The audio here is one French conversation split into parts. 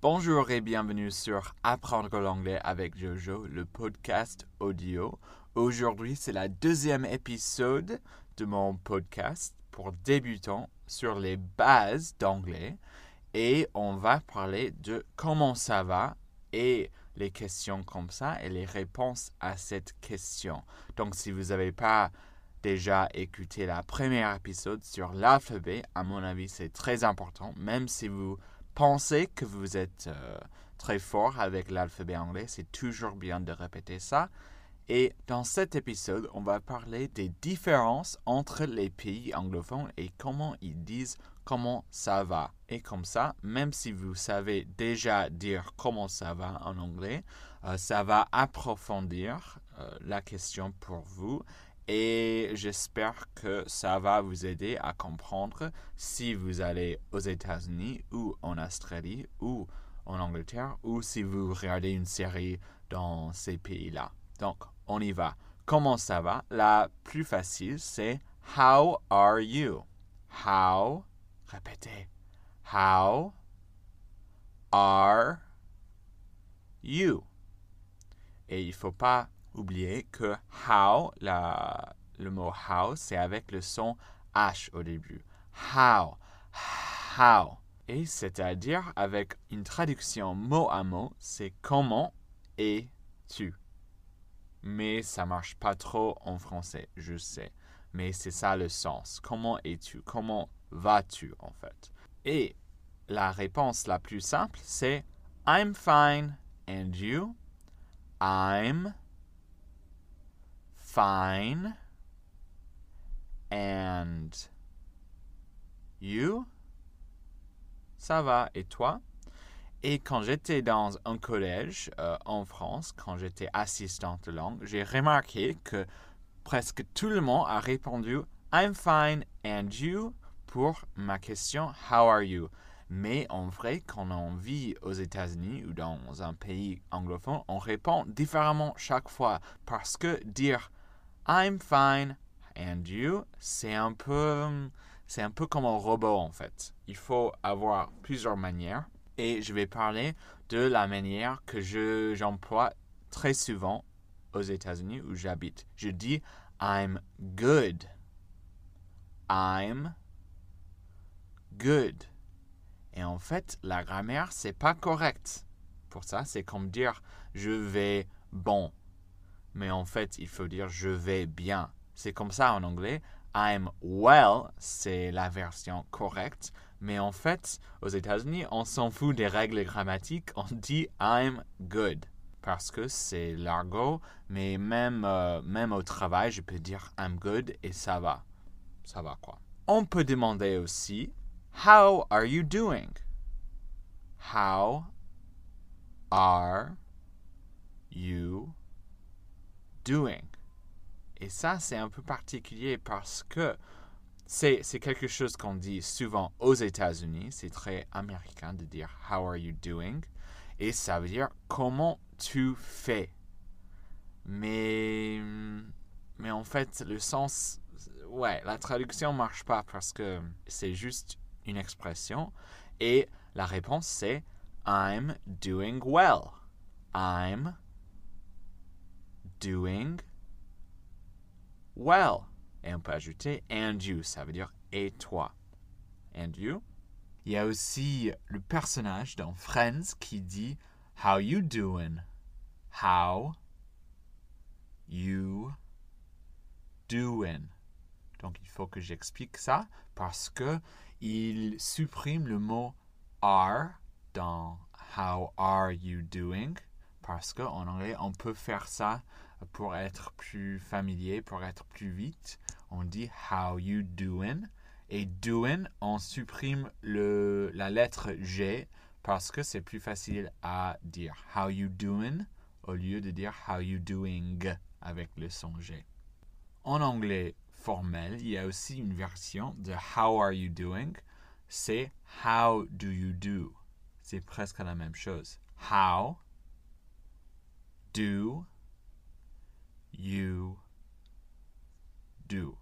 Bonjour et bienvenue sur Apprendre l'anglais avec Jojo, le podcast audio. Aujourd'hui, c'est la deuxième épisode de mon podcast pour débutants sur les bases d'anglais et on va parler de comment ça va et les questions comme ça et les réponses à cette question. Donc, si vous n'avez pas déjà écouté la première épisode sur l'alphabet, à mon avis, c'est très important, même si vous pensez que vous êtes euh, très fort avec l'alphabet anglais, c'est toujours bien de répéter ça. Et dans cet épisode, on va parler des différences entre les pays anglophones et comment ils disent comment ça va. Et comme ça, même si vous savez déjà dire comment ça va en anglais, euh, ça va approfondir euh, la question pour vous et j'espère que ça va vous aider à comprendre si vous allez aux États-Unis ou en Australie ou en Angleterre ou si vous regardez une série dans ces pays-là. Donc, on y va. Comment ça va? La plus facile, c'est How are you? How, répétez. How are you? Et il ne faut pas oublier que how, le mot how, c'est avec le son H au début. How, how. Et c'est-à-dire avec une traduction mot à mot, c'est comment es-tu? Mais ça marche pas trop en français, je sais. Mais c'est ça le sens. Comment es-tu? Comment vas-tu en fait? Et la réponse la plus simple, c'est I'm fine and you? I'm fine. And you? Ça va. Et toi? Et quand j'étais dans un collège euh, en France, quand j'étais assistante de langue, j'ai remarqué que presque tout le monde a répondu I'm fine and you pour ma question How are you? Mais en vrai, quand on vit aux États-Unis ou dans un pays anglophone, on répond différemment chaque fois parce que dire I'm fine and you, c'est un peu c'est un peu comme un robot en fait. Il faut avoir plusieurs manières et je vais parler de la manière que je j'emploie très souvent aux États-Unis où j'habite. Je dis I'm good. I'm good. Et en fait, la grammaire, c'est pas correct. Pour ça, c'est comme dire je vais bon mais en fait, il faut dire je vais bien. C'est comme ça en anglais. I'm well, c'est la version correcte. Mais en fait, aux États-Unis, on s'en fout des règles grammatiques. On dit I'm good. Parce que c'est l'argot. Mais même, euh, même au travail, je peux dire I'm good et ça va. Ça va quoi. On peut demander aussi How are you doing? How are you doing. Et ça, c'est un peu particulier parce que c'est, quelque chose qu'on dit souvent aux États-Unis. C'est très américain de dire How are you doing? Et ça veut dire comment tu fais? Mais, mais en fait, le sens, ouais, la traduction marche pas parce que c'est juste une expression. Et la réponse, c'est I'm doing well. I'm doing? Well. Et on peut ajouter and you, ça veut dire et toi. And you? Il y a aussi le personnage dans Friends qui dit How you doing? How you doing? Donc il faut que j'explique ça parce que il supprime le mot are dans How are you doing? Parce qu'en anglais, on peut faire ça pour être plus familier, pour être plus vite, on dit how you doing. Et doing, on supprime la lettre G parce que c'est plus facile à dire how you doing au lieu de dire how you doing avec le son G. En anglais formel, il y a aussi une version de how are you doing. C'est how do you do. C'est presque la même chose. How do you do.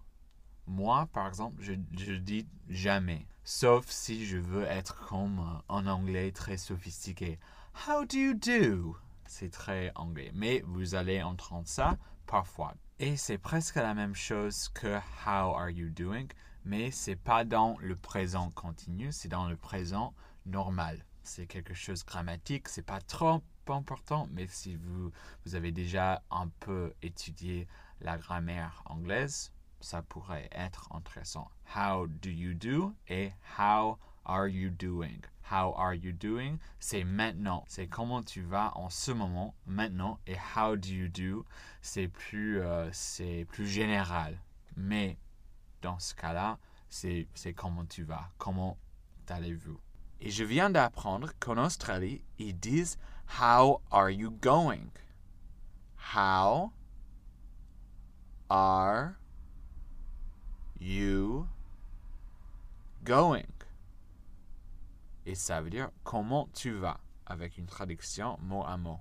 Moi, par exemple, je, je dis jamais. Sauf si je veux être comme euh, en anglais très sophistiqué. How do you do? C'est très anglais. Mais vous allez entendre ça parfois. Et c'est presque la même chose que how are you doing, mais c'est pas dans le présent continu, c'est dans le présent normal. C'est quelque chose grammatique, c'est pas trop important, mais si vous, vous avez déjà un peu étudié la grammaire anglaise, ça pourrait être intéressant. How do you do et how are you doing? How are you doing? C'est maintenant. C'est comment tu vas en ce moment, maintenant. Et how do you do? C'est plus, euh, c'est plus général. Mais dans ce cas-là, c'est comment tu vas. Comment allez-vous? Et je viens d'apprendre qu'en Australie, ils disent How are you going? How are you going? Et ça veut dire comment tu vas, avec une traduction mot à mot.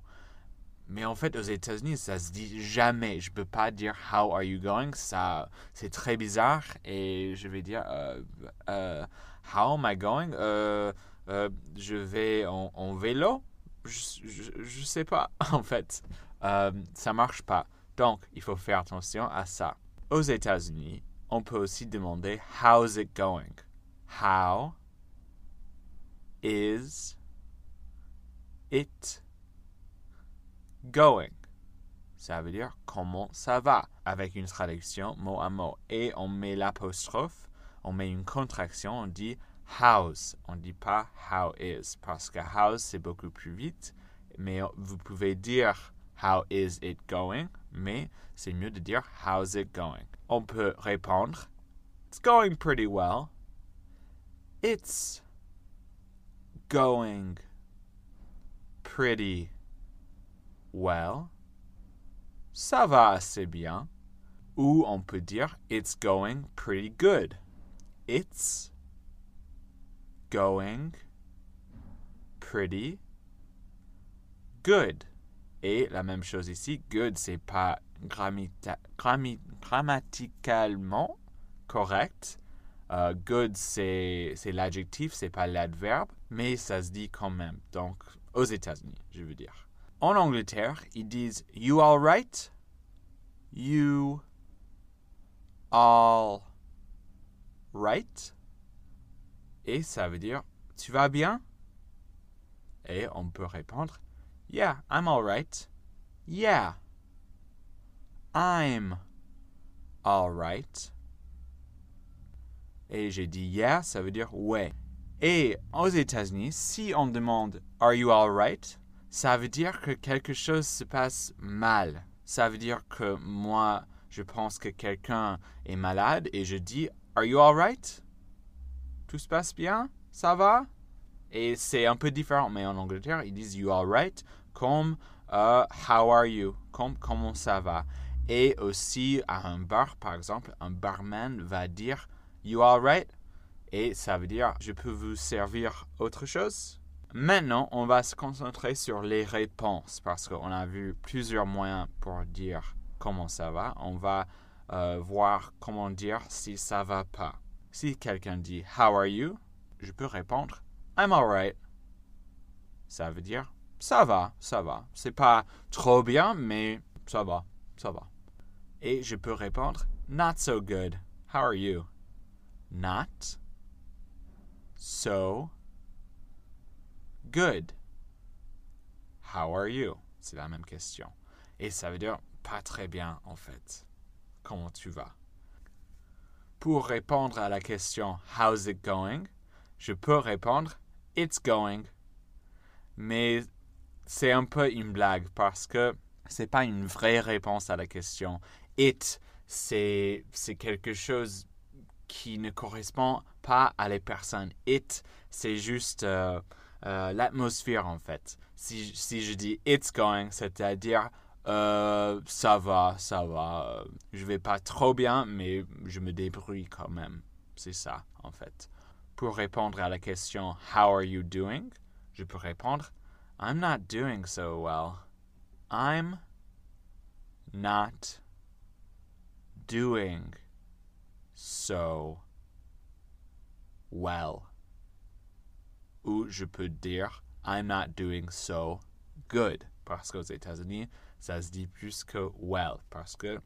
Mais en fait, aux États-Unis, ça se dit jamais. Je peux pas dire How are you going? Ça, c'est très bizarre. Et je vais dire euh, euh, How am I going? Euh, je vais en, vélo. Je, je, sais pas, en fait. ça marche pas. Donc, il faut faire attention à ça. Aux États-Unis, on peut aussi demander How's it going? How is it going? Ça veut dire comment ça va? Avec une traduction mot à mot. Et on met l'apostrophe, on met une contraction, on dit how's. On ne dit pas how is parce que how's c'est beaucoup plus vite. Mais vous pouvez dire how is it going, mais c'est mieux de dire how's it going. On peut répondre It's going pretty well. It's going pretty well. Ça va assez bien. Ou on peut dire It's going pretty good. It's going pretty good. Et la même chose ici, good, c'est pas grammaticalement correct. Uh, good, c'est l'adjectif, c'est pas l'adverbe, mais ça se dit quand même. Donc, aux États-Unis, je veux dire. En Angleterre, ils disent You all right? You all right? Et ça veut dire Tu vas bien? Et on peut répondre Yeah, I'm all right. Yeah. I'm all right. Et j'ai dit yeah, ça veut dire ouais. Et aux États-Unis, si on demande Are you all right? ça veut dire que quelque chose se passe mal. Ça veut dire que moi, je pense que quelqu'un est malade et je dis Are you all right? Tout se passe bien? Ça va? Et c'est un peu différent, mais en Angleterre, ils disent You all right? comme uh, How are you? Comme comment ça va? Et aussi à un bar, par exemple, un barman va dire You all right? Et ça veut dire Je peux vous servir autre chose? Maintenant, on va se concentrer sur les réponses parce qu'on a vu plusieurs moyens pour dire comment ça va. On va euh, voir comment dire si ça va pas. Si quelqu'un dit How are you? Je peux répondre I'm alright. Ça veut dire ça va, ça va. C'est pas trop bien, mais ça va, ça va. Et je peux répondre Not so good. How are you? Not so good. How are you? C'est la même question. Et ça veut dire pas très bien en fait. Comment tu vas? Pour répondre à la question How's it going? Je peux répondre It's going. Mais c'est un peu une blague parce que c'est pas une vraie réponse à la question. It, c'est quelque chose qui ne correspond pas à les personnes. It, c'est juste euh, euh, l'atmosphère en fait. Si, si, je dis it's going, c'est-à-dire euh, ça va, ça va. Je vais pas trop bien, mais je me débrouille quand même. C'est ça en fait. Pour répondre à la question How are you doing? Je peux répondre I'm not doing so well. I'm not doing so well. Ou je peux dire I'm not doing so good. Parce qu'aux États-Unis, ça se dit plus que well. Parce que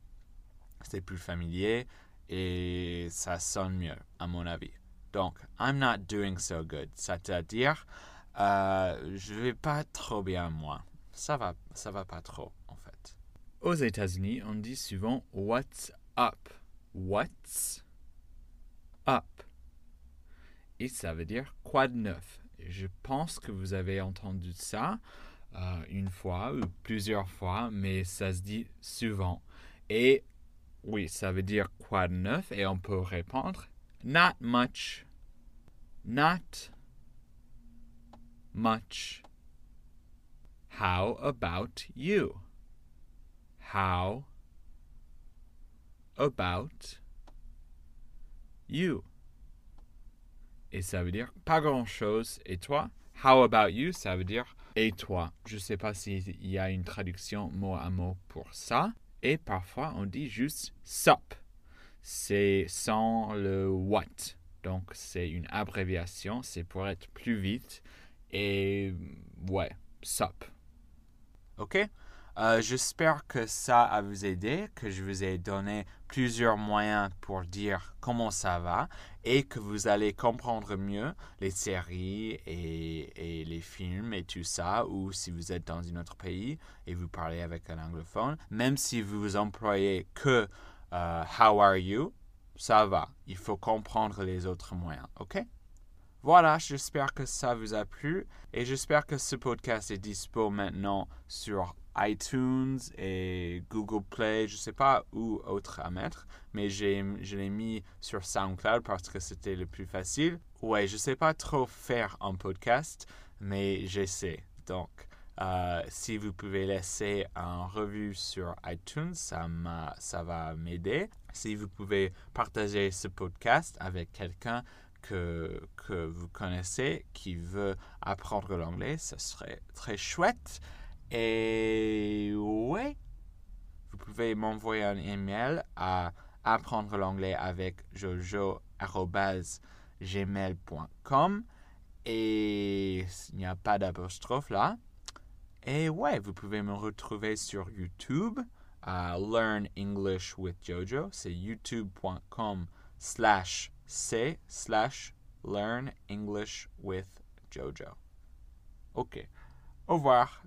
c'est plus familier et ça sonne mieux, à mon avis. Donc, I'm not doing so good. C'est-à-dire, euh, je vais pas trop bien, moi. Ça va, ça va pas trop, en fait. Aux États-Unis, on dit souvent What's up? What's up? Et ça veut dire quoi de neuf? Je pense que vous avez entendu ça euh, une fois ou plusieurs fois, mais ça se dit souvent. Et oui, ça veut dire quoi de neuf? Et on peut répondre Not much. Not much. How about you? How about you? Et ça veut dire pas grand-chose. Et toi? How about you? Ça veut dire et toi. Je ne sais pas s'il y a une traduction mot à mot pour ça. Et parfois, on dit juste sup. C'est sans le what. Donc, c'est une abréviation. C'est pour être plus vite. Et ouais, sup. OK? Euh, J'espère que ça a vous aidé, que je vous ai donné plusieurs moyens pour dire comment ça va et que vous allez comprendre mieux les séries et, et, les films et tout ça, ou si vous êtes dans un autre pays et vous parlez avec un anglophone, même si vous employez que euh, How are you, ça va. Il faut comprendre les autres moyens, ok? Voilà, j'espère que ça vous a plu et j'espère que ce podcast est dispo maintenant sur iTunes et Google Play, je ne sais pas où autre à mettre, mais je l'ai mis sur SoundCloud parce que c'était le plus facile. Ouais, je ne sais pas trop faire un podcast, mais j'essaie. Donc, euh, si vous pouvez laisser un revue sur iTunes, ça, ça va m'aider. Si vous pouvez partager ce podcast avec quelqu'un que, que vous connaissez qui veut apprendre l'anglais, ce serait très chouette. Et ouais, vous pouvez m'envoyer un email à apprendre l'anglais avec jojo.gmail.com et il n'y a pas d'apostrophe là. Et ouais, vous pouvez me retrouver sur YouTube à Learn English with Jojo. C'est youtube.com slash c slash Learn English with Jojo. Ok. Au revoir.